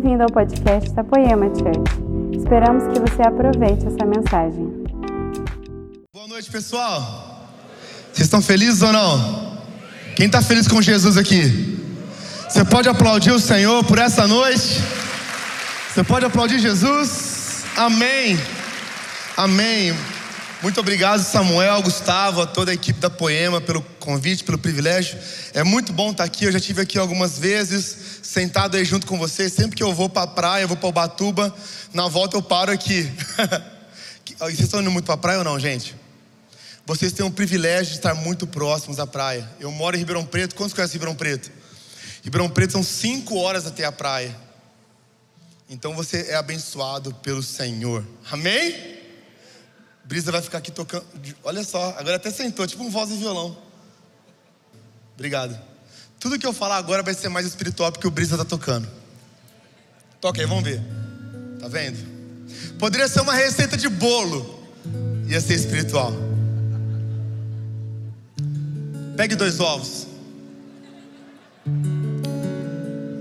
Bem-vindo ao podcast da Poema Church. Esperamos que você aproveite essa mensagem. Boa noite, pessoal. Vocês estão felizes ou não? Quem está feliz com Jesus aqui? Você pode aplaudir o Senhor por essa noite? Você pode aplaudir Jesus? Amém. Amém. Muito obrigado, Samuel, Gustavo, a toda a equipe da Poema pelo convite, pelo privilégio. É muito bom estar aqui. Eu já estive aqui algumas vezes, sentado aí junto com vocês. Sempre que eu vou para a praia, eu vou para Ubatuba, na volta eu paro aqui. Vocês estão indo muito para a praia ou não, gente? Vocês têm o privilégio de estar muito próximos à praia. Eu moro em Ribeirão Preto. Quantos conhecem Ribeirão Preto? Ribeirão Preto são cinco horas até a praia. Então você é abençoado pelo Senhor. Amém? Brisa vai ficar aqui tocando. Olha só, agora até sentou, tipo um voz e violão. Obrigado. Tudo que eu falar agora vai ser mais espiritual porque o Brisa está tocando. Toca aí, vamos ver. Tá vendo? Poderia ser uma receita de bolo. Ia ser espiritual. Pegue dois ovos.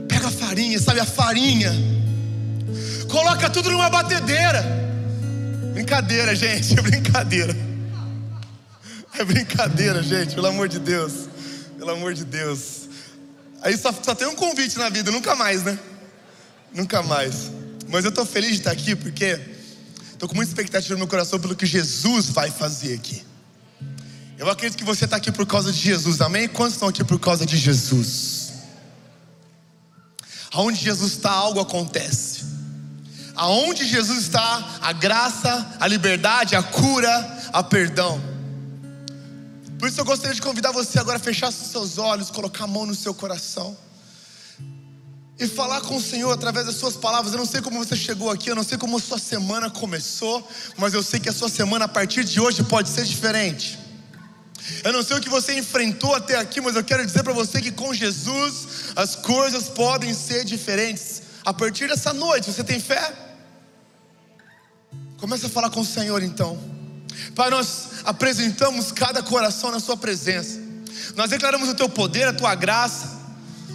Pega a farinha, sabe a farinha? Coloca tudo numa batedeira. Brincadeira, gente, é brincadeira. É brincadeira, gente, pelo amor de Deus. Pelo amor de Deus. Aí só, só tem um convite na vida, nunca mais, né? Nunca mais. Mas eu estou feliz de estar aqui porque estou com muita expectativa no meu coração pelo que Jesus vai fazer aqui. Eu acredito que você está aqui por causa de Jesus, amém? Quantos estão aqui por causa de Jesus? Aonde Jesus está, algo acontece. Aonde Jesus está, a graça, a liberdade, a cura, a perdão. Por isso eu gostaria de convidar você agora a fechar seus olhos, colocar a mão no seu coração e falar com o Senhor através das suas palavras. Eu não sei como você chegou aqui, eu não sei como a sua semana começou, mas eu sei que a sua semana a partir de hoje pode ser diferente. Eu não sei o que você enfrentou até aqui, mas eu quero dizer para você que com Jesus as coisas podem ser diferentes. A partir dessa noite, você tem fé? Começa a falar com o Senhor então. Pai, nós apresentamos cada coração na Sua presença. Nós declaramos o Teu poder, a Tua graça,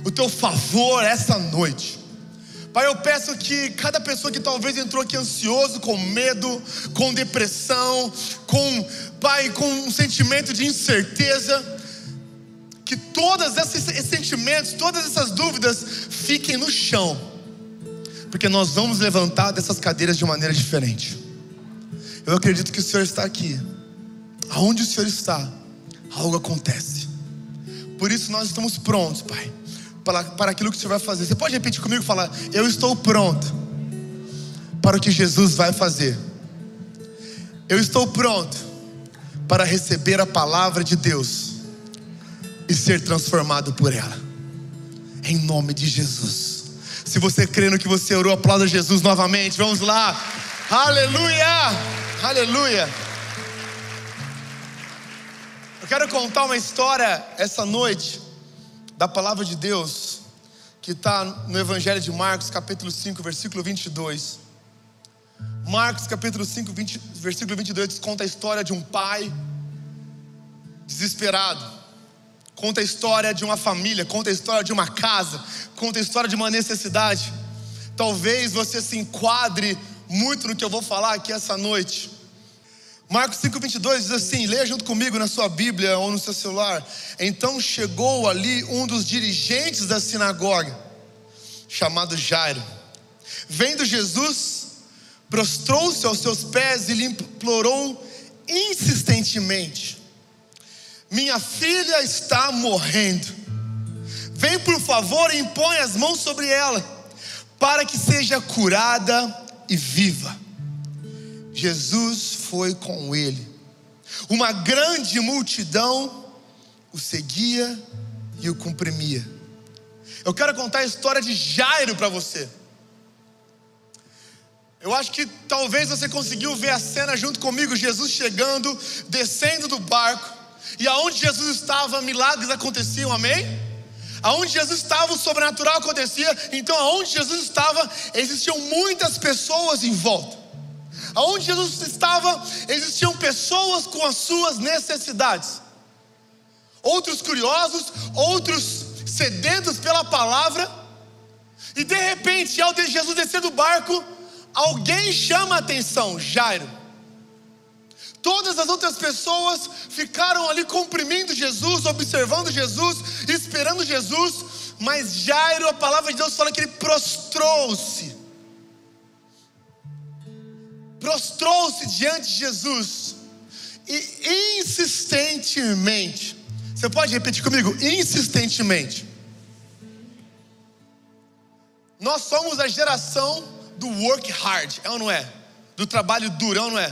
o Teu favor essa noite. Pai, eu peço que cada pessoa que talvez entrou aqui ansioso, com medo, com depressão, com, Pai, com um sentimento de incerteza, que todos esses sentimentos, todas essas dúvidas fiquem no chão, porque nós vamos levantar dessas cadeiras de maneira diferente. Eu acredito que o Senhor está aqui. Aonde o Senhor está, algo acontece. Por isso nós estamos prontos, Pai, para, para aquilo que o Senhor vai fazer. Você pode repetir comigo e falar: Eu estou pronto para o que Jesus vai fazer. Eu estou pronto para receber a palavra de Deus e ser transformado por ela. Em nome de Jesus. Se você crê no que você orou, aplauda Jesus novamente. Vamos lá. Aleluia! Aleluia. Eu quero contar uma história essa noite da palavra de Deus que está no Evangelho de Marcos, capítulo 5, versículo 22. Marcos, capítulo 5, 20, versículo 22, conta a história de um pai desesperado. Conta a história de uma família, conta a história de uma casa, conta a história de uma necessidade. Talvez você se enquadre muito no que eu vou falar aqui essa noite. Marcos 5,22 diz assim: leia junto comigo na sua Bíblia ou no seu celular. Então chegou ali um dos dirigentes da sinagoga, chamado Jairo. Vendo Jesus, prostrou-se aos seus pés e lhe implorou insistentemente: Minha filha está morrendo. Vem por favor e impõe as mãos sobre ela, para que seja curada e viva. Jesus foi com ele. Uma grande multidão o seguia e o comprimia. Eu quero contar a história de Jairo para você. Eu acho que talvez você conseguiu ver a cena junto comigo, Jesus chegando, descendo do barco, e aonde Jesus estava, milagres aconteciam, amém? Aonde Jesus estava, o sobrenatural acontecia, então aonde Jesus estava, existiam muitas pessoas em volta. Aonde Jesus estava, existiam pessoas com as suas necessidades. Outros curiosos, outros sedentos pela palavra, E de repente, ao Jesus descer do barco, alguém chama a atenção: Jairo. Todas as outras pessoas ficaram ali comprimindo Jesus, observando Jesus, esperando Jesus, mas Jairo, a palavra de Deus fala que ele prostrou-se. Prostrou-se diante de Jesus e insistentemente, você pode repetir comigo? Insistentemente. Nós somos a geração do work hard, é ou não é? Do trabalho durão, não é?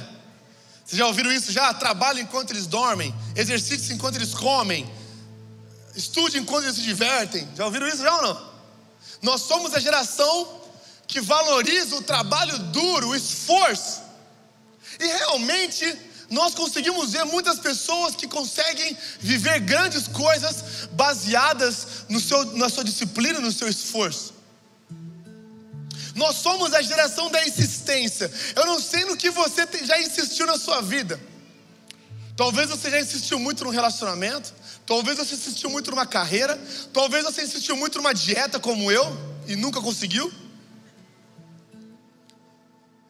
Vocês já ouviram isso já? Trabalho enquanto eles dormem, exercício enquanto eles comem, estude enquanto eles se divertem. Já ouviram isso já ou não? Nós somos a geração que valoriza o trabalho duro, o esforço. E realmente nós conseguimos ver muitas pessoas que conseguem viver grandes coisas baseadas no seu, na sua disciplina, no seu esforço. Nós somos a geração da insistência. Eu não sei no que você já insistiu na sua vida. Talvez você já insistiu muito num relacionamento, talvez você insistiu muito numa carreira, talvez você insistiu muito numa dieta como eu e nunca conseguiu.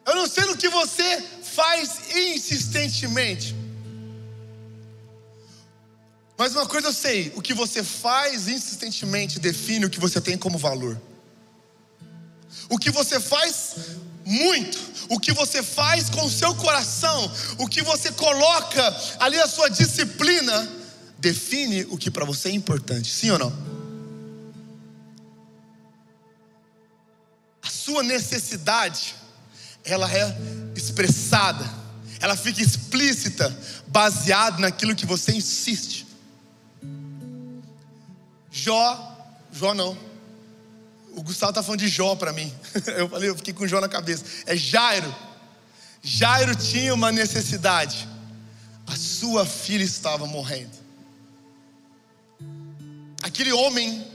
Eu não sei no que você faz insistentemente. Mas uma coisa eu sei: o que você faz insistentemente define o que você tem como valor. O que você faz muito, o que você faz com o seu coração, o que você coloca ali a sua disciplina, define o que para você é importante, sim ou não? A sua necessidade, ela é expressada, ela fica explícita, baseado naquilo que você insiste. Jó, Jó não, o Gustavo está falando de Jó para mim. Eu falei, eu fiquei com Jó na cabeça. É Jairo. Jairo tinha uma necessidade. A sua filha estava morrendo. Aquele homem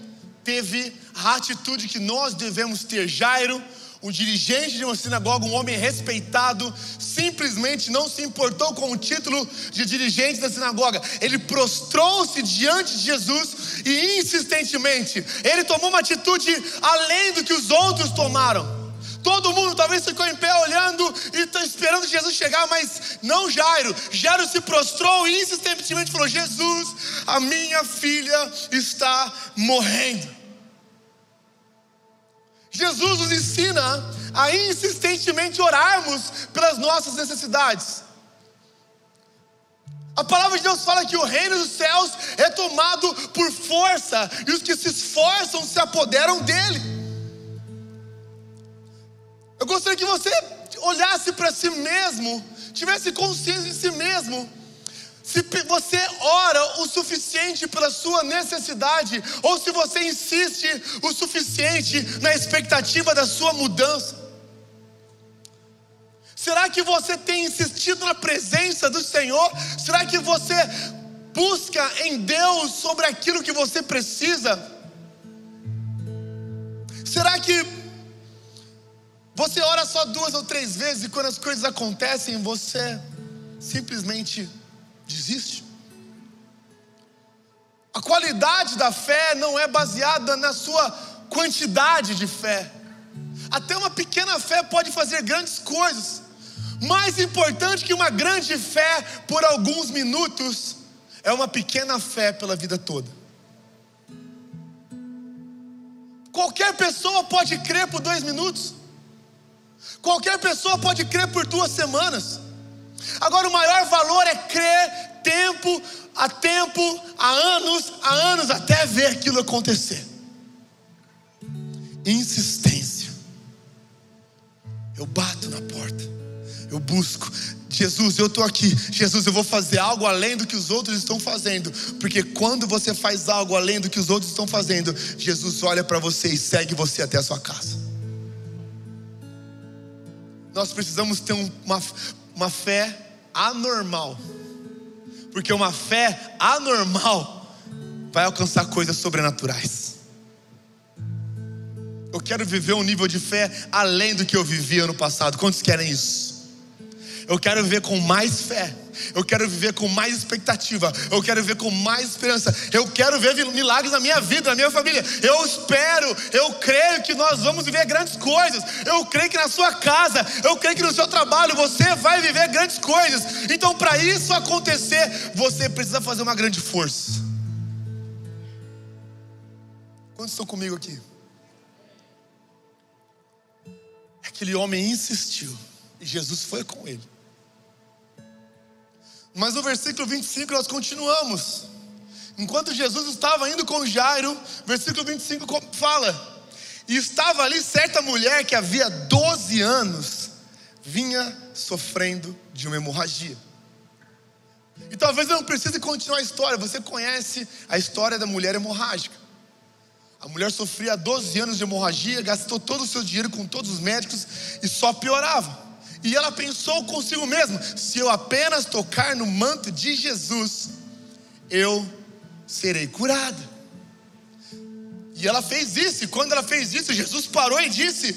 teve a atitude que nós devemos ter. Jairo um dirigente de uma sinagoga, um homem respeitado, simplesmente não se importou com o título de dirigente da sinagoga. Ele prostrou-se diante de Jesus e insistentemente ele tomou uma atitude além do que os outros tomaram. Todo mundo talvez ficou em pé olhando e tá esperando Jesus chegar, mas não Jairo. Jairo se prostrou e insistentemente falou: Jesus, a minha filha está morrendo. Jesus nos ensina a insistentemente orarmos pelas nossas necessidades. A palavra de Deus fala que o reino dos céus é tomado por força, e os que se esforçam se apoderam dele. Eu gostaria que você olhasse para si mesmo, tivesse consciência de si mesmo, se você ora o suficiente pela sua necessidade, ou se você insiste o suficiente na expectativa da sua mudança. Será que você tem insistido na presença do Senhor? Será que você busca em Deus sobre aquilo que você precisa? Será que você ora só duas ou três vezes e quando as coisas acontecem você simplesmente desiste. A qualidade da fé não é baseada na sua quantidade de fé. Até uma pequena fé pode fazer grandes coisas. Mais importante que uma grande fé por alguns minutos é uma pequena fé pela vida toda. Qualquer pessoa pode crer por dois minutos. Qualquer pessoa pode crer por duas semanas. Agora, o maior valor é crer tempo a tempo, há anos, há anos, até ver aquilo acontecer. Insistência. Eu bato na porta, eu busco. Jesus, eu estou aqui. Jesus, eu vou fazer algo além do que os outros estão fazendo. Porque quando você faz algo além do que os outros estão fazendo, Jesus olha para você e segue você até a sua casa. Nós precisamos ter uma, uma fé anormal. Porque uma fé anormal vai alcançar coisas sobrenaturais. Eu quero viver um nível de fé além do que eu vivi ano passado. Quantos querem isso? Eu quero viver com mais fé. Eu quero viver com mais expectativa. Eu quero viver com mais esperança. Eu quero ver milagres na minha vida, na minha família. Eu espero, eu creio que nós vamos viver grandes coisas. Eu creio que na sua casa, eu creio que no seu trabalho você vai viver grandes coisas. Então, para isso acontecer, você precisa fazer uma grande força. Quantos estão comigo aqui? Aquele homem insistiu e Jesus foi com ele. Mas no versículo 25 nós continuamos. Enquanto Jesus estava indo com Jairo, versículo 25 fala: E estava ali certa mulher que havia 12 anos vinha sofrendo de uma hemorragia. E talvez eu não precise continuar a história, você conhece a história da mulher hemorrágica. A mulher sofria 12 anos de hemorragia, gastou todo o seu dinheiro com todos os médicos e só piorava. E ela pensou consigo mesma: se eu apenas tocar no manto de Jesus, eu serei curada. E ela fez isso, e quando ela fez isso, Jesus parou e disse: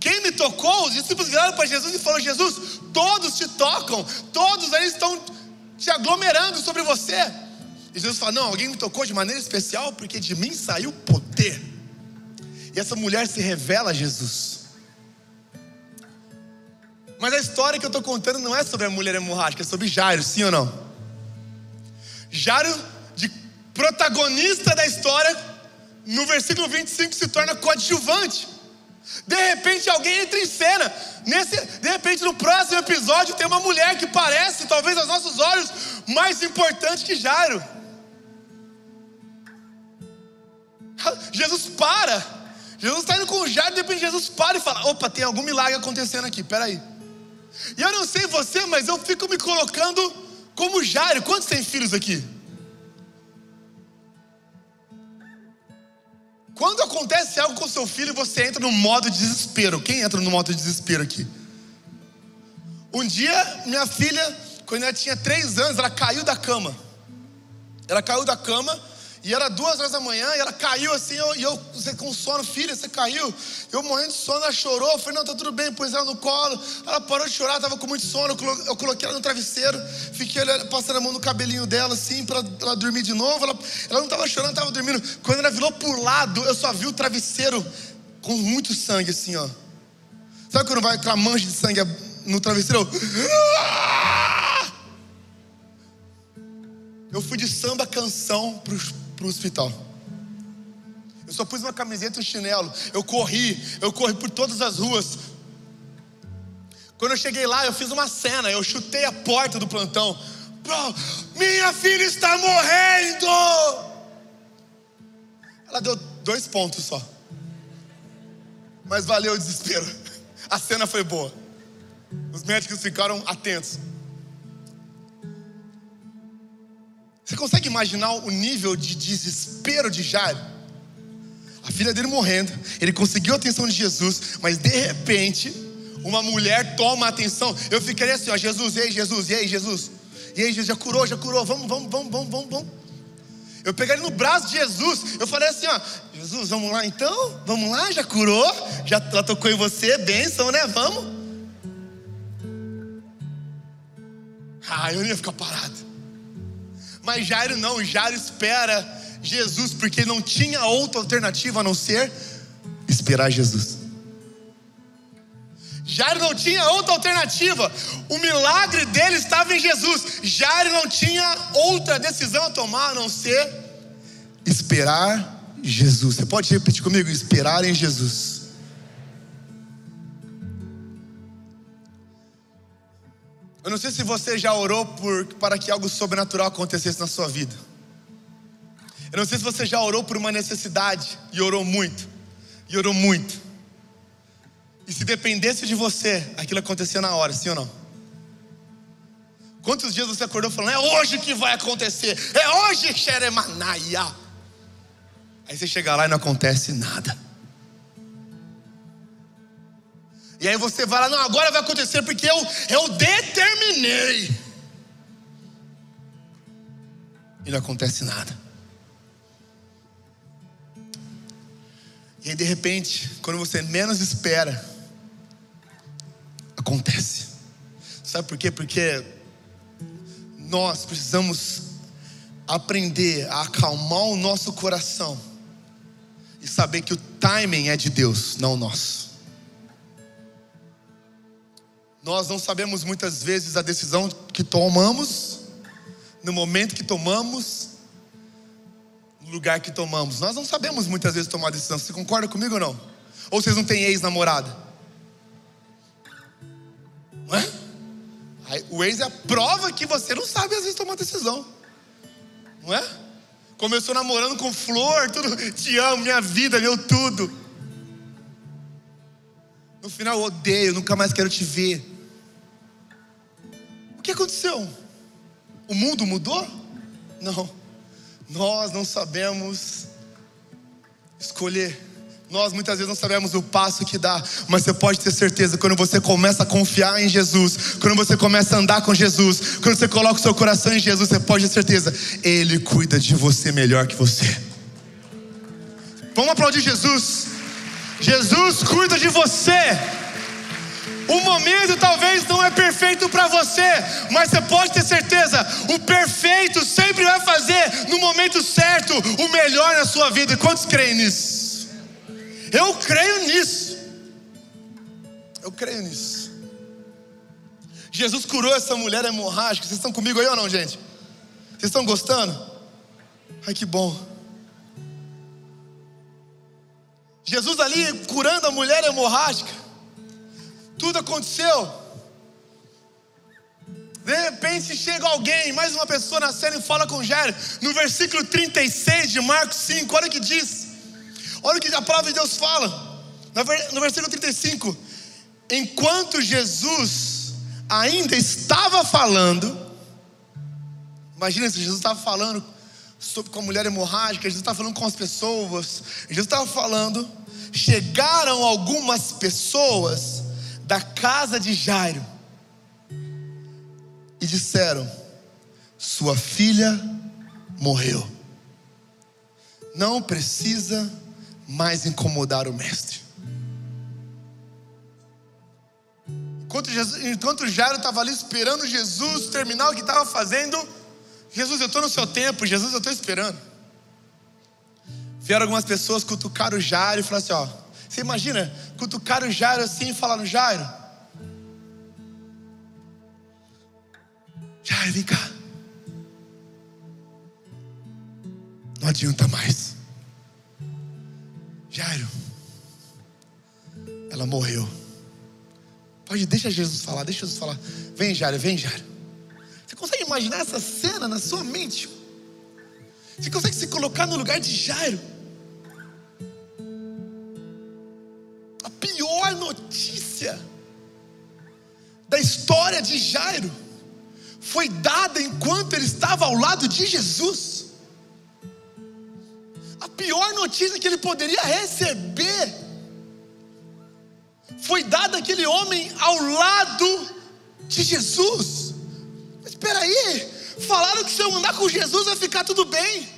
Quem me tocou? Os discípulos viraram para Jesus e falaram: Jesus, todos te tocam, todos eles estão te aglomerando sobre você. E Jesus fala: Não, alguém me tocou de maneira especial, porque de mim saiu poder. E essa mulher se revela a Jesus. Mas a história que eu estou contando não é sobre a mulher hemorrágica, é sobre Jairo, sim ou não? Jairo, de protagonista da história, no versículo 25 se torna coadjuvante. De repente alguém entra em cena. Nesse, de repente, no próximo episódio, tem uma mulher que parece, talvez aos nossos olhos, mais importante que Jairo. Jesus para. Jesus está indo com o Jairo, de repente Jesus para e fala: opa, tem algum milagre acontecendo aqui, peraí. E eu não sei você, mas eu fico me colocando como Jairo. Quantos tem filhos aqui? Quando acontece algo com seu filho, você entra no modo de desespero. Quem entra no modo de desespero aqui? Um dia, minha filha, quando ela tinha três anos, ela caiu da cama. Ela caiu da cama e era duas horas da manhã e ela caiu assim, eu, e eu com sono, filha, você caiu. Eu morrendo de sono, ela chorou. Eu falei, não, tá tudo bem, pus ela no colo. Ela parou de chorar, tava com muito sono. Eu coloquei ela no travesseiro, fiquei passando a mão no cabelinho dela assim, para ela dormir de novo. Ela, ela não tava chorando, tava dormindo. Quando ela virou pro lado, eu só vi o travesseiro com muito sangue assim, ó. Sabe quando vai aquela mancha de sangue no travesseiro? Eu fui de samba canção pros para o hospital. Eu só pus uma camiseta e um chinelo. Eu corri, eu corri por todas as ruas. Quando eu cheguei lá, eu fiz uma cena. Eu chutei a porta do plantão. Minha filha está morrendo. Ela deu dois pontos só. Mas valeu o desespero. A cena foi boa. Os médicos ficaram atentos. Você consegue imaginar o nível de desespero de Jairo? A filha dele morrendo, ele conseguiu a atenção de Jesus, mas de repente, uma mulher toma a atenção. Eu ficaria assim, ó, Jesus, ei Jesus, e aí Jesus, e aí Jesus, já curou, já curou, vamos, vamos, vamos, vamos, vamos, vamos. Eu pegaria no braço de Jesus, eu falei assim, ó, Jesus, vamos lá então, vamos lá, já curou, já tocou em você, bênção, né? Vamos. Ah, eu não ia ficar parado. Mas Jairo não, Jairo espera Jesus, porque não tinha outra alternativa a não ser esperar Jesus. Jairo não tinha outra alternativa. O milagre dele estava em Jesus. Jairo não tinha outra decisão a tomar a não ser esperar Jesus. Você pode repetir comigo? Esperar em Jesus. Eu não sei se você já orou por, para que algo sobrenatural acontecesse na sua vida. Eu não sei se você já orou por uma necessidade e orou muito, e orou muito. E se dependesse de você, aquilo acontecia na hora, sim ou não? Quantos dias você acordou falando, é hoje que vai acontecer, é hoje, Xeremanaia. Aí você chega lá e não acontece nada. E aí você vai lá, não, agora vai acontecer porque eu, eu determinei. E não acontece nada. E aí de repente, quando você menos espera, acontece. Sabe por quê? Porque nós precisamos aprender a acalmar o nosso coração e saber que o timing é de Deus, não nosso. Nós não sabemos muitas vezes a decisão que tomamos, no momento que tomamos, no lugar que tomamos. Nós não sabemos muitas vezes tomar decisão. Você concorda comigo ou não? Ou vocês não têm ex-namorada? Não é? O ex é a prova que você não sabe às vezes tomar decisão. Não é? Começou namorando com flor, tudo, te amo, minha vida, meu tudo. No final, odeio, nunca mais quero te ver. O mundo mudou? Não. Nós não sabemos escolher. Nós muitas vezes não sabemos o passo que dá, mas você pode ter certeza quando você começa a confiar em Jesus, quando você começa a andar com Jesus, quando você coloca o seu coração em Jesus, você pode ter certeza, Ele cuida de você melhor que você. Vamos aplaudir Jesus. Jesus cuida de você. O momento talvez não é perfeito para você, mas você pode ter certeza, o perfeito sempre vai fazer no momento certo o melhor na sua vida. E quantos creem nisso? Eu creio nisso. Eu creio nisso. Jesus curou essa mulher hemorrágica. Vocês estão comigo aí ou não, gente? Vocês estão gostando? Ai, que bom. Jesus ali curando a mulher hemorrágica. Tudo aconteceu. De repente chega alguém, mais uma pessoa na cena e fala com Jairo. No versículo 36 de Marcos 5, olha o que diz. Olha o que a palavra de Deus fala. No versículo 35. Enquanto Jesus ainda estava falando, imagina se Jesus estava falando sobre com a mulher hemorrágica, Jesus estava falando com as pessoas, Jesus estava falando, chegaram algumas pessoas da casa de Jairo e disseram: Sua filha morreu. Não precisa mais incomodar o mestre. Enquanto, Jesus, enquanto Jairo estava ali esperando Jesus terminar o que estava fazendo, Jesus, eu estou no seu tempo, Jesus, eu estou esperando. Vieram algumas pessoas cutucar o Jairo e falaram assim: Ó, você imagina cutucar o Jairo assim e falar no Jairo? Jairo, vem cá. Não adianta mais. Jairo, ela morreu. Pode, deixa Jesus falar, deixa Jesus falar. Vem, Jairo, vem, Jairo. Você consegue imaginar essa cena na sua mente? Você consegue se colocar no lugar de Jairo? Jairo foi dada enquanto ele estava ao lado de Jesus. A pior notícia que ele poderia receber foi dada aquele homem ao lado de Jesus. Mas espera aí, falaram que se eu andar com Jesus vai ficar tudo bem.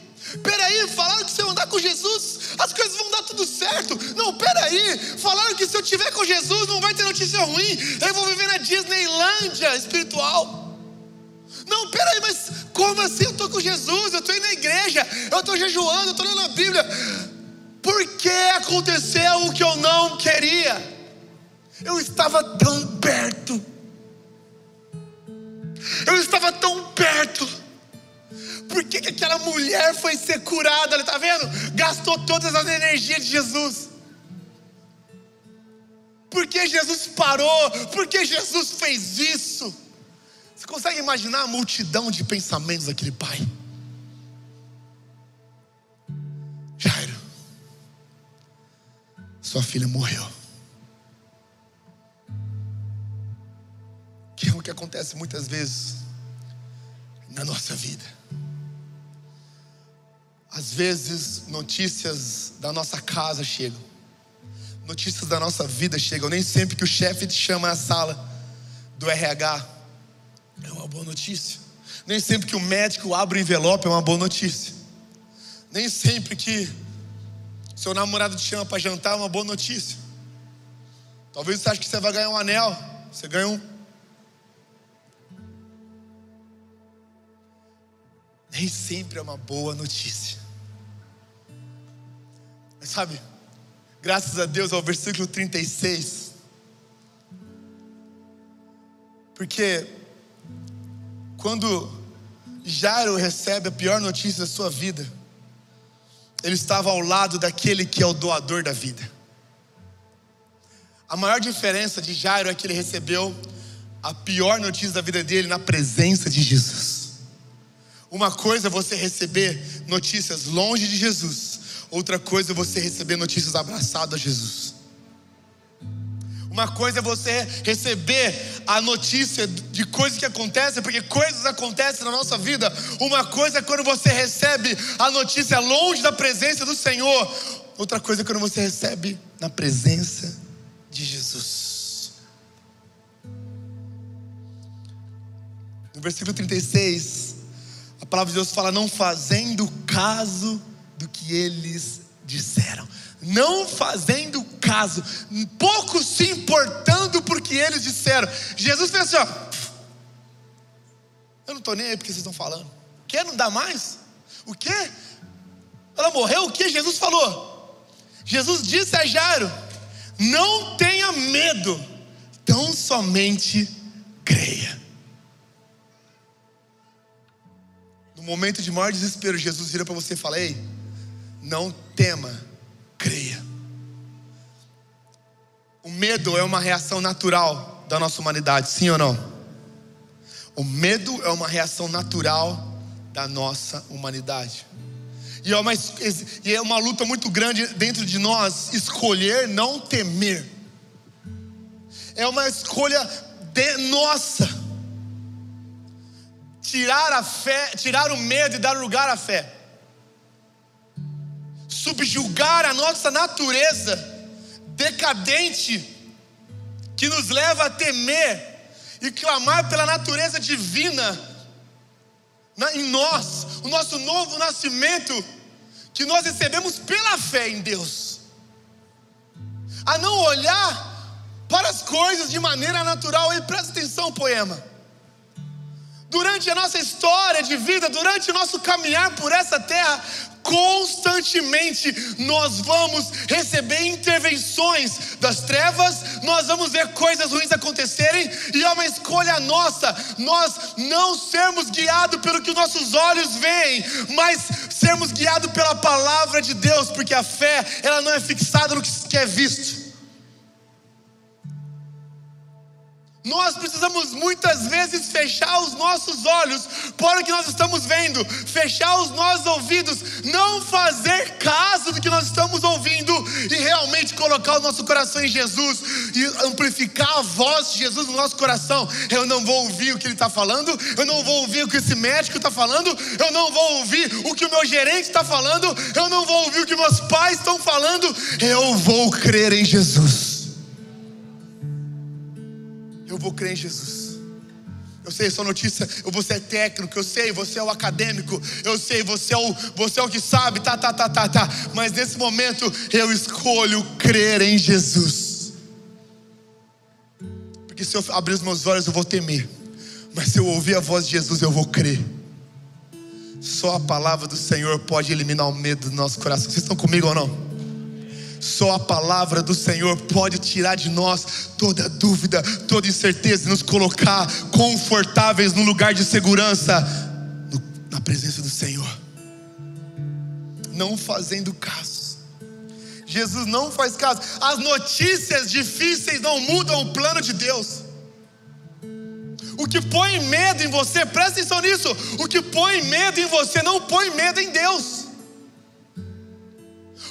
Peraí, falaram que se eu andar com Jesus, as coisas vão dar tudo certo. Não, peraí, falaram que se eu estiver com Jesus não vai ter notícia ruim. Eu vou viver na Disneylândia espiritual. Não, peraí, mas como assim eu estou com Jesus? Eu estou indo na igreja, eu estou jejuando, eu estou lendo a Bíblia. Por que aconteceu o que eu não queria? Eu estava tão perto. Eu estava tão perto que, que aquela mulher foi ser curada? Ela está vendo? Gastou todas as energias de Jesus. Por que Jesus parou? Por que Jesus fez isso? Você consegue imaginar a multidão de pensamentos daquele pai? Jairo, sua filha morreu. Que é o que acontece muitas vezes na nossa vida. Às vezes, notícias da nossa casa chegam, notícias da nossa vida chegam. Nem sempre que o chefe te chama na sala do RH é uma boa notícia. Nem sempre que o médico abre o envelope é uma boa notícia. Nem sempre que seu namorado te chama para jantar é uma boa notícia. Talvez você ache que você vai ganhar um anel, você ganha um nem sempre é uma boa notícia. Mas sabe, graças a Deus ao versículo 36, porque quando Jairo recebe a pior notícia da sua vida, ele estava ao lado daquele que é o doador da vida. A maior diferença de Jairo é que ele recebeu a pior notícia da vida dele na presença de Jesus. Uma coisa é você receber notícias longe de Jesus, outra coisa é você receber notícias abraçado a Jesus. Uma coisa é você receber a notícia de coisas que acontecem, porque coisas acontecem na nossa vida. Uma coisa é quando você recebe a notícia longe da presença do Senhor. Outra coisa é quando você recebe na presença de Jesus. No versículo 36, a palavra de Deus fala: não fazendo caso do que eles disseram. Não fazendo caso, pouco se importando por que eles disseram. Jesus fez assim: ó, eu não estou nem aí porque vocês estão falando. Quer não dá mais? O quê? Ela morreu? O que Jesus falou? Jesus disse a Jairo: não tenha medo, tão somente creia. Momento de maior desespero, Jesus vira para você e fala: Ei, não tema, creia. O medo é uma reação natural da nossa humanidade, sim ou não? O medo é uma reação natural da nossa humanidade. E é, uma, e é uma luta muito grande dentro de nós escolher não temer. É uma escolha de nossa. Tirar a fé, tirar o medo e dar lugar à fé. Subjugar a nossa natureza decadente que nos leva a temer e clamar pela natureza divina na, em nós, o nosso novo nascimento que nós recebemos pela fé em Deus, a não olhar para as coisas de maneira natural. E presta atenção, poema. Durante a nossa história de vida, durante o nosso caminhar por essa terra, constantemente nós vamos receber intervenções das trevas, nós vamos ver coisas ruins acontecerem, e é uma escolha nossa, nós não sermos guiados pelo que nossos olhos veem, mas sermos guiados pela palavra de Deus, porque a fé, ela não é fixada no que é visto. Nós precisamos muitas vezes fechar os nossos olhos para o que nós estamos vendo, fechar os nossos ouvidos, não fazer caso do que nós estamos ouvindo e realmente colocar o nosso coração em Jesus e amplificar a voz de Jesus no nosso coração. Eu não vou ouvir o que ele está falando, eu não vou ouvir o que esse médico está falando, eu não vou ouvir o que o meu gerente está falando, eu não vou ouvir o que meus pais estão falando, eu vou crer em Jesus eu vou crer em Jesus. Eu sei sua notícia, você é técnico, eu sei, você é o acadêmico, eu sei, você é o, você é o que sabe, tá, tá, tá, tá, tá. Mas nesse momento eu escolho crer em Jesus. Porque se eu abrir os meus olhos eu vou temer. Mas se eu ouvir a voz de Jesus eu vou crer. Só a palavra do Senhor pode eliminar o medo do nosso coração. Vocês estão comigo ou não? Só a palavra do Senhor pode tirar de nós toda dúvida, toda incerteza e nos colocar confortáveis no lugar de segurança, no, na presença do Senhor. Não fazendo caso. Jesus não faz caso. As notícias difíceis não mudam o plano de Deus. O que põe medo em você, presta atenção nisso. O que põe medo em você não põe medo em Deus.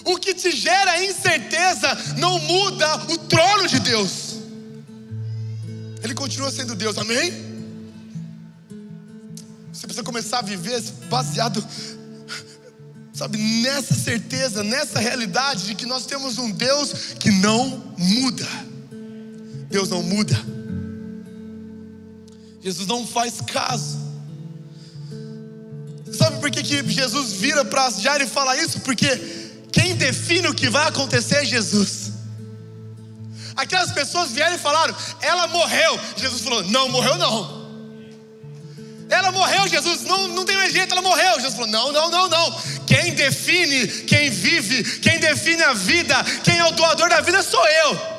O que te gera incerteza não muda o trono de Deus. Ele continua sendo Deus, amém? Você precisa começar a viver baseado, sabe, nessa certeza, nessa realidade de que nós temos um Deus que não muda. Deus não muda. Jesus não faz caso. Sabe por que, que Jesus vira para Jairo e fala isso? Porque quem define o que vai acontecer é Jesus. Aquelas pessoas vieram e falaram: ela morreu. Jesus falou: não morreu, não. Ela morreu, Jesus, não, não tem mais jeito, ela morreu. Jesus falou: Não, não, não, não. Quem define, quem vive, quem define a vida, quem é o doador da vida sou eu.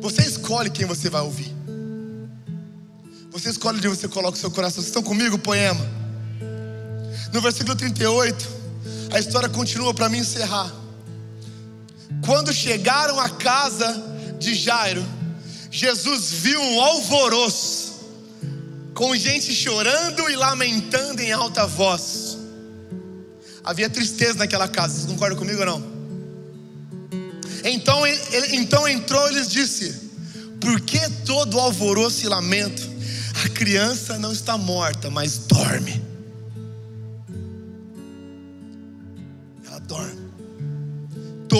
Você escolhe quem você vai ouvir. Você escolhe onde você coloca o seu coração. Vocês estão comigo, poema? No versículo 38, a história continua para mim encerrar. Quando chegaram à casa de Jairo, Jesus viu um alvoroço com gente chorando e lamentando em alta voz. Havia tristeza naquela casa, vocês concordam comigo ou não? Então, ele, então entrou e lhes disse: Por que todo alvoroço e lamento? A criança não está morta, mas dorme.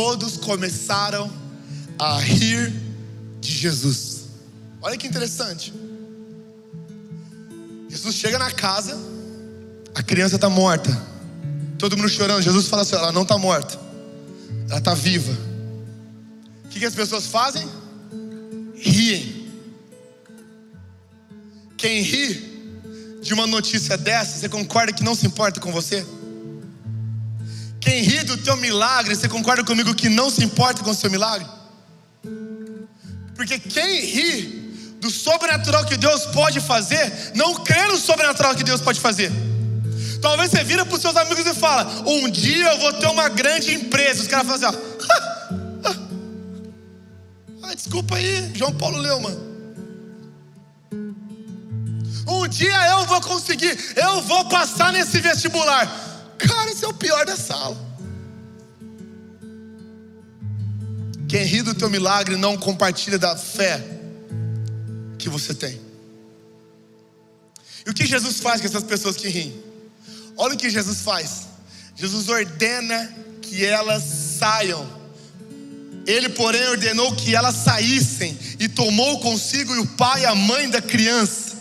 Todos começaram a rir de Jesus. Olha que interessante. Jesus chega na casa, a criança está morta. Todo mundo chorando. Jesus fala assim: ela não está morta, ela está viva. O que, que as pessoas fazem? Riem. Quem ri de uma notícia dessa, você concorda que não se importa com você? Quem ri do teu milagre, você concorda comigo que não se importa com o seu milagre? Porque quem ri do sobrenatural que Deus pode fazer, não crê no sobrenatural que Deus pode fazer. Talvez você vira para os seus amigos e fala: Um dia eu vou ter uma grande empresa. Os caras falam assim: ó, ah, desculpa aí, João Paulo Leumann. Um dia eu vou conseguir, eu vou passar nesse vestibular. Cara, esse é o pior da sala. Quem ri do teu milagre não compartilha da fé que você tem. E o que Jesus faz com essas pessoas que riem? Olha o que Jesus faz. Jesus ordena que elas saiam. Ele, porém, ordenou que elas saíssem e tomou consigo o pai e a mãe da criança.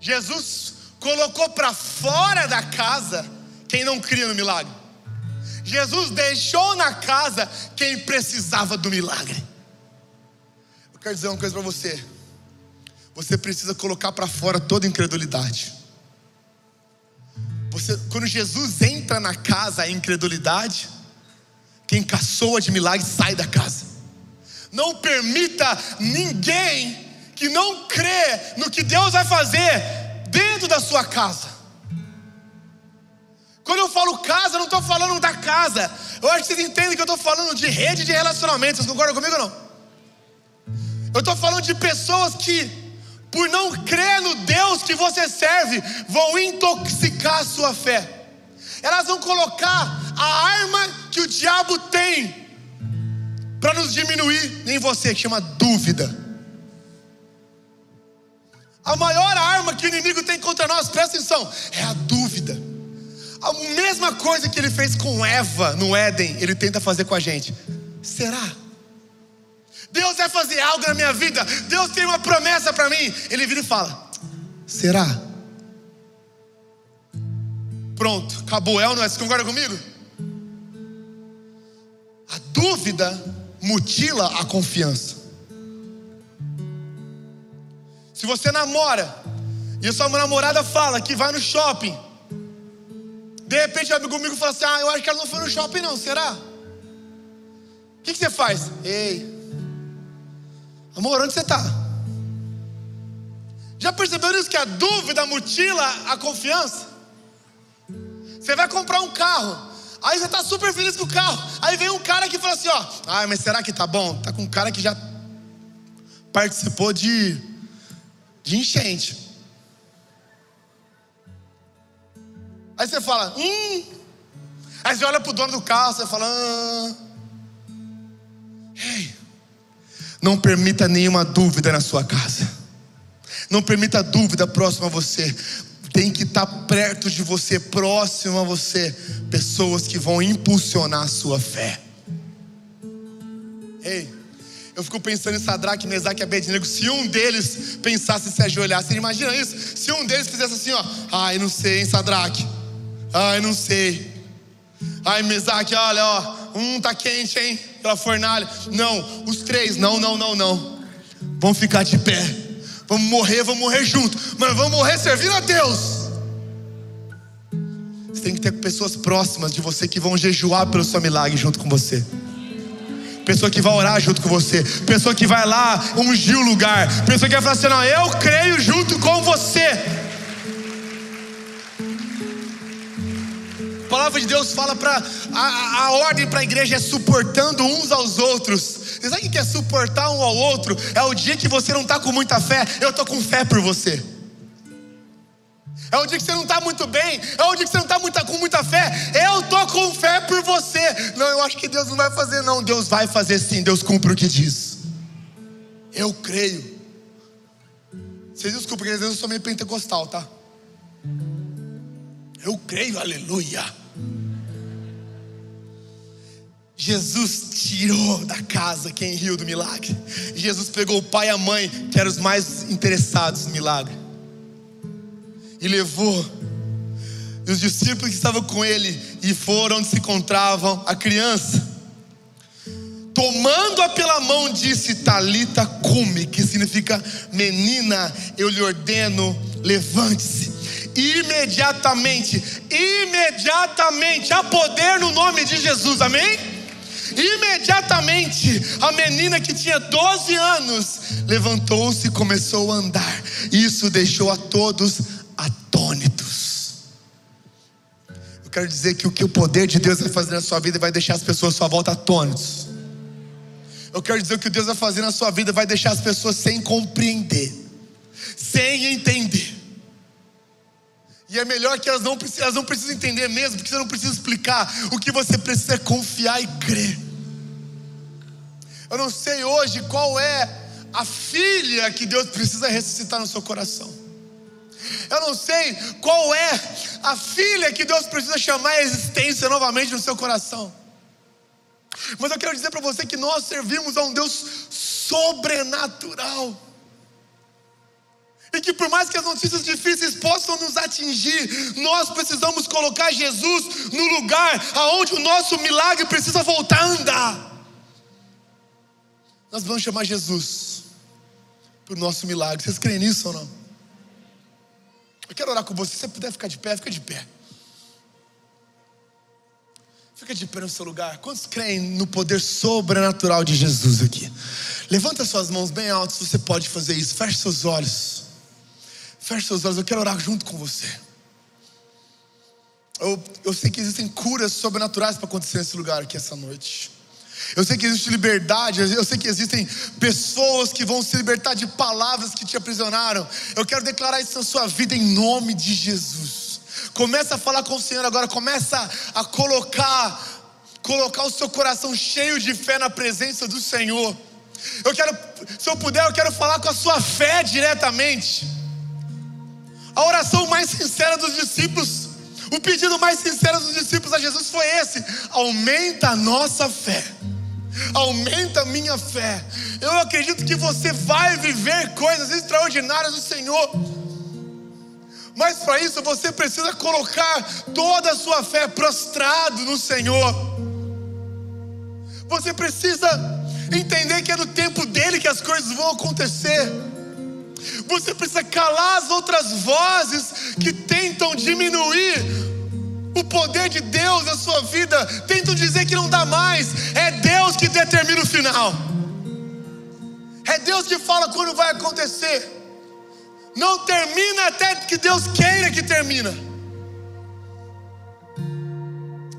Jesus colocou para fora da casa quem não cria no milagre. Jesus deixou na casa quem precisava do milagre. Eu quero dizer uma coisa para você. Você precisa colocar para fora toda incredulidade. Você, quando Jesus entra na casa, a incredulidade, quem caçoa de milagre sai da casa. Não permita ninguém que não crê no que Deus vai fazer dentro da sua casa. Quando eu falo casa, eu não estou falando da casa. Eu acho que vocês entendem que eu estou falando de rede de relacionamento. Vocês concordam comigo ou não? Eu estou falando de pessoas que, por não crer no Deus que você serve, vão intoxicar a sua fé. Elas vão colocar a arma que o diabo tem para nos diminuir em você, que chama dúvida. A maior arma que o inimigo tem contra nós, presta atenção, é a dúvida. A mesma coisa que ele fez com Eva no Éden, ele tenta fazer com a gente. Será? Deus vai fazer algo na minha vida. Deus tem uma promessa para mim. Ele vira e fala: Será? Pronto, acabou. É ou não é? Você concorda comigo? A dúvida mutila a confiança. Se você namora e a sua namorada fala que vai no shopping, de repente o amigo comigo fala assim: Ah, eu acho que ela não foi no shopping, não, será? O que, que você faz? Ei, Amor, onde você está? Já percebeu isso que a dúvida mutila a confiança? Você vai comprar um carro, aí você está super feliz com o carro, aí vem um cara que fala assim: ó, ah, mas será que tá bom? Tá com um cara que já participou de, de enchente. Aí você fala, hum. Aí você olha pro dono do carro, você fala, ah. Ei, não permita nenhuma dúvida na sua casa. Não permita dúvida próxima a você. Tem que estar perto de você, próximo a você, pessoas que vão impulsionar a sua fé. Ei, eu fico pensando em Sadraque, Mesaque e Abednego. Se um deles pensasse em se ajoelhar, você imagina isso? Se um deles fizesse assim, ó, ai, não sei, hein, Sadraque? Ai, não sei. Ai, Mesaque, olha, ó, um tá quente, hein? Pela fornalha. Não, os três, não, não, não, não. Vão ficar de pé. Vamos morrer, vamos morrer junto, mas vamos morrer servindo a Deus. Você tem que ter pessoas próximas de você que vão jejuar pelo seu milagre junto com você. Pessoa que vai orar junto com você, pessoa que vai lá ungir o lugar, pessoa que vai falar assim: não, eu creio junto com você. A palavra de Deus fala para a, a, ordem para a igreja é suportando uns aos outros. Você sabe o que é suportar um ao outro? É o dia que você não está com muita fé, eu estou com fé por você. É o dia que você não está muito bem, é o dia que você não está com muita fé, eu estou com fé por você. Não, eu acho que Deus não vai fazer, não. Deus vai fazer sim, Deus cumpre o que diz. Eu creio. Vocês desculpem, porque às vezes eu sou meio pentecostal, tá? Eu creio, aleluia. Jesus tirou da casa quem riu do milagre. Jesus pegou o pai e a mãe, que eram os mais interessados no milagre, e levou. E os discípulos que estavam com ele e foram onde se encontravam a criança. Tomando-a pela mão, disse: Talita cume, que significa menina, eu lhe ordeno, levante-se imediatamente, imediatamente, há poder no nome de Jesus, amém? Imediatamente, a menina que tinha 12 anos levantou-se e começou a andar. Isso deixou a todos Eu quero dizer que o que o poder de Deus vai fazer na sua vida vai deixar as pessoas à sua volta atônitos. Eu quero dizer que o que Deus vai fazer na sua vida vai deixar as pessoas sem compreender, sem entender. E é melhor que elas não, elas não precisam entender mesmo, porque você não precisa explicar. O que você precisa é confiar e crer. Eu não sei hoje qual é a filha que Deus precisa ressuscitar no seu coração. Eu não sei qual é a filha que Deus precisa chamar à existência novamente no seu coração. Mas eu quero dizer para você que nós servimos a um Deus sobrenatural. E que por mais que as notícias difíceis possam nos atingir, nós precisamos colocar Jesus no lugar aonde o nosso milagre precisa voltar a andar. Nós vamos chamar Jesus para o nosso milagre. Vocês creem nisso ou não? Eu quero orar com você. Se você puder ficar de pé, fica de pé. Fica de pé no seu lugar. Quantos creem no poder sobrenatural de Jesus aqui? Levanta suas mãos bem altas, você pode fazer isso. Feche seus olhos. Feche seus olhos, eu quero orar junto com você. Eu, eu sei que existem curas sobrenaturais para acontecer nesse lugar aqui essa noite. Eu sei que existe liberdade, eu sei que existem pessoas que vão se libertar de palavras que te aprisionaram. Eu quero declarar isso na sua vida em nome de Jesus. Começa a falar com o Senhor agora, começa a colocar colocar o seu coração cheio de fé na presença do Senhor. Eu quero, se eu puder, eu quero falar com a sua fé diretamente. A oração mais sincera dos discípulos, o pedido mais sincero dos discípulos a Jesus foi esse: aumenta a nossa fé. Aumenta a minha fé. Eu acredito que você vai viver coisas extraordinárias do Senhor. Mas para isso você precisa colocar toda a sua fé prostrado no Senhor. Você precisa entender que é no tempo dele que as coisas vão acontecer. Você precisa calar as outras vozes que tentam diminuir o poder de Deus na sua vida, tentam dizer que não dá mais. É Deus que determina o final. É Deus que fala quando vai acontecer. Não termina até que Deus queira que termina.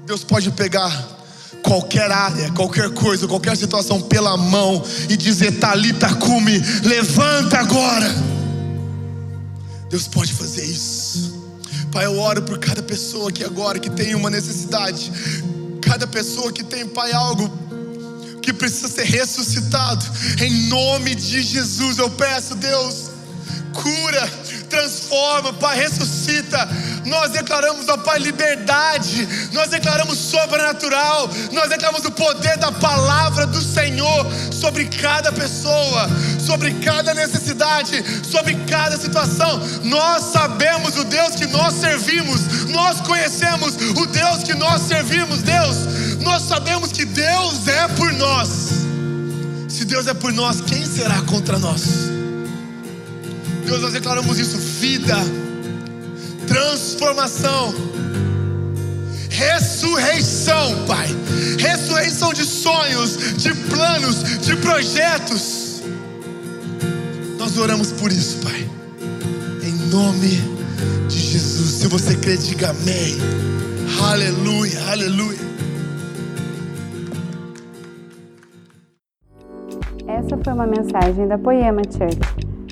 Deus pode pegar qualquer área, qualquer coisa, qualquer situação pela mão e dizer: Talita cume, levanta agora. Deus pode fazer isso. Pai, eu oro por cada pessoa aqui agora que tem uma necessidade, cada pessoa que tem, Pai, algo que precisa ser ressuscitado. Em nome de Jesus, eu peço, Deus, cura, transforma, Pai, ressuscita. Nós declaramos, ó Pai, liberdade, nós declaramos sobrenatural, nós declaramos o poder da palavra do Senhor sobre cada pessoa, sobre cada necessidade, sobre cada situação. Nós sabemos o Deus que nós servimos, nós conhecemos o Deus que nós servimos, Deus, nós sabemos que Deus é por nós. Se Deus é por nós, quem será contra nós? Deus, nós declaramos isso: vida, transformação, ressurreição, Pai. Ressurreição de sonhos, de planos, de projetos. Nós oramos por isso, Pai. Em nome de Jesus. Se você crê, diga amém. Aleluia, aleluia. Essa foi uma mensagem da Poema Church.